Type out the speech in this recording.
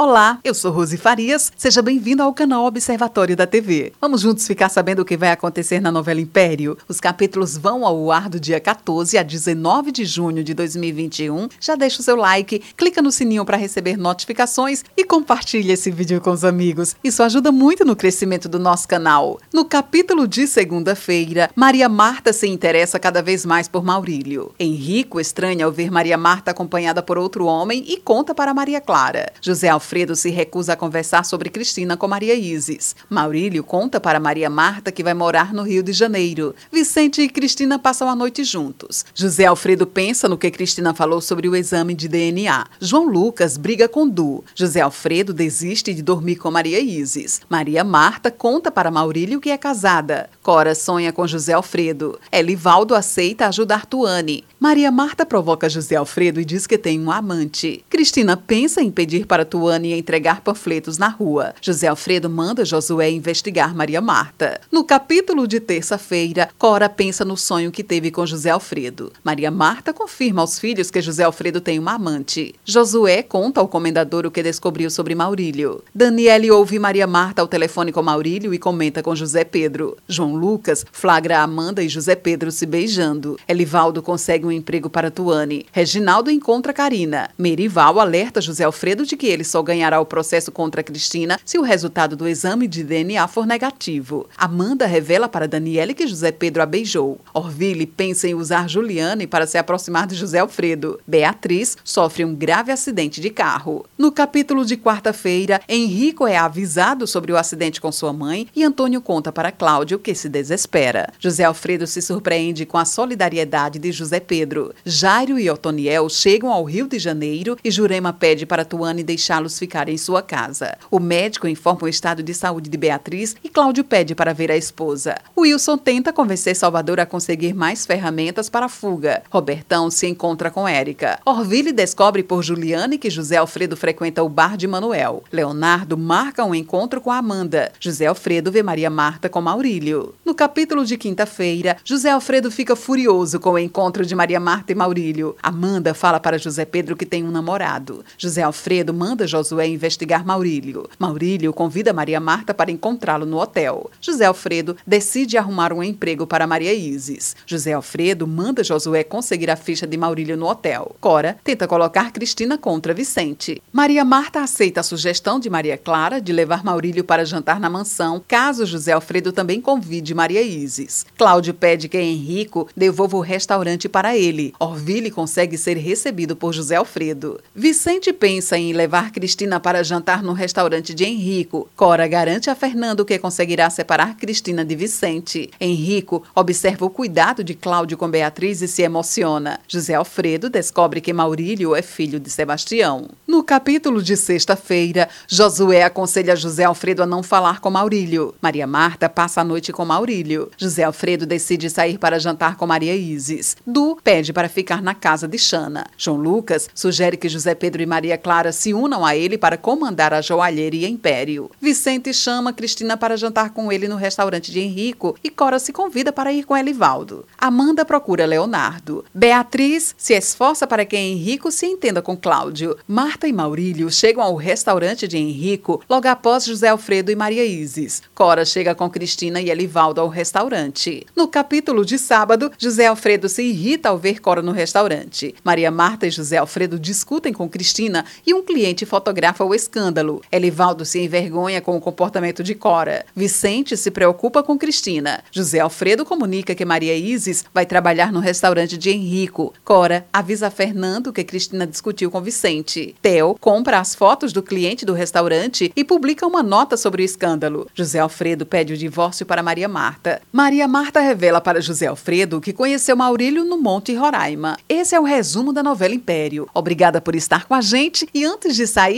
Olá, eu sou Rose Farias. Seja bem-vindo ao canal Observatório da TV. Vamos juntos ficar sabendo o que vai acontecer na novela Império. Os capítulos vão ao ar do dia 14 a 19 de junho de 2021. Já deixa o seu like, clica no sininho para receber notificações e compartilhe esse vídeo com os amigos. Isso ajuda muito no crescimento do nosso canal. No capítulo de segunda-feira, Maria Marta se interessa cada vez mais por Maurílio. Henrico estranha ao ver Maria Marta acompanhada por outro homem e conta para Maria Clara. José Alfredo se recusa a conversar sobre Cristina com Maria Isis. Maurílio conta para Maria Marta que vai morar no Rio de Janeiro. Vicente e Cristina passam a noite juntos. José Alfredo pensa no que Cristina falou sobre o exame de DNA. João Lucas briga com Du. José Alfredo desiste de dormir com Maria Isis. Maria Marta conta para Maurílio que é casada. Cora sonha com José Alfredo. Elivaldo aceita ajudar Tuane. Maria Marta provoca José Alfredo e diz que tem um amante. Cristina pensa em pedir para Tuane entregar panfletos na rua. José Alfredo manda Josué investigar Maria Marta. No capítulo de terça-feira, Cora pensa no sonho que teve com José Alfredo. Maria Marta confirma aos filhos que José Alfredo tem uma amante. Josué conta ao comendador o que descobriu sobre Maurílio. Daniele ouve Maria Marta ao telefone com Maurílio e comenta com José Pedro. João Lucas flagra Amanda e José Pedro se beijando. Elivaldo consegue um emprego para Tuane. Reginaldo encontra Karina. Merival alerta José Alfredo de que ele só ganhará o processo contra Cristina se o resultado do exame de DNA for negativo. Amanda revela para Daniele que José Pedro a beijou. Orville pensa em usar Juliane para se aproximar de José Alfredo. Beatriz sofre um grave acidente de carro. No capítulo de quarta-feira, Henrico é avisado sobre o acidente com sua mãe e Antônio conta para Cláudio que se desespera. José Alfredo se surpreende com a solidariedade de José Pedro. Jairo e Otoniel chegam ao Rio de Janeiro e Jurema pede para Tuane deixá-los ficar em sua casa. O médico informa o estado de saúde de Beatriz e Cláudio pede para ver a esposa. Wilson tenta convencer Salvador a conseguir mais ferramentas para a fuga. Robertão se encontra com Érica. Orville descobre por Juliane que José Alfredo frequenta o bar de Manuel. Leonardo marca um encontro com Amanda. José Alfredo vê Maria Marta com Maurílio. No capítulo de quinta-feira, José Alfredo fica furioso com o encontro de Maria Marta e Maurílio. Amanda fala para José Pedro que tem um namorado. José Alfredo manda Josué investigar Maurílio. Maurílio convida Maria Marta para encontrá-lo no hotel. José Alfredo decide arrumar um emprego para Maria Isis. José Alfredo manda Josué conseguir a ficha de Maurílio no hotel. Cora tenta colocar Cristina contra Vicente. Maria Marta aceita a sugestão de Maria Clara de levar Maurílio para jantar na mansão, caso José Alfredo também convide Maria Isis. Cláudio pede que Henrico devolva o restaurante para ele. Orville consegue ser recebido por José Alfredo. Vicente pensa em levar Cristina para jantar no restaurante de Henrico. Cora garante a Fernando que conseguirá separar Cristina de Vicente. Henrico observa o cuidado de Cláudio com Beatriz e se emociona. José Alfredo descobre que Maurílio é filho de Sebastião. No capítulo de sexta-feira, Josué aconselha José Alfredo a não falar com Maurílio. Maria Marta passa a noite com Maurílio. José Alfredo decide sair para jantar com Maria Isis. Du pede para ficar na casa de Xana. João Lucas sugere que José Pedro e Maria Clara se unam a ele para comandar a joalheria Império. Vicente chama Cristina para jantar com ele no restaurante de Henrico e Cora se convida para ir com Elivaldo. Amanda procura Leonardo. Beatriz se esforça para que Henrico se entenda com Cláudio. Marta e Maurílio chegam ao restaurante de Henrico logo após José Alfredo e Maria Isis. Cora chega com Cristina e Elivaldo ao restaurante. No capítulo de sábado, José Alfredo se irrita ao ver Cora no restaurante. Maria Marta e José Alfredo discutem com Cristina e um cliente fotografa o escândalo. Elivaldo se envergonha com o comportamento de Cora. Vicente se preocupa com Cristina. José Alfredo comunica que Maria Isis vai trabalhar no restaurante de Henrico. Cora avisa Fernando que Cristina discutiu com Vicente. Theo compra as fotos do cliente do restaurante e publica uma nota sobre o escândalo. José Alfredo pede o divórcio para Maria Marta. Maria Marta revela para José Alfredo que conheceu Maurílio no Monte Roraima. Esse é o resumo da novela Império. Obrigada por estar com a gente e antes de sair,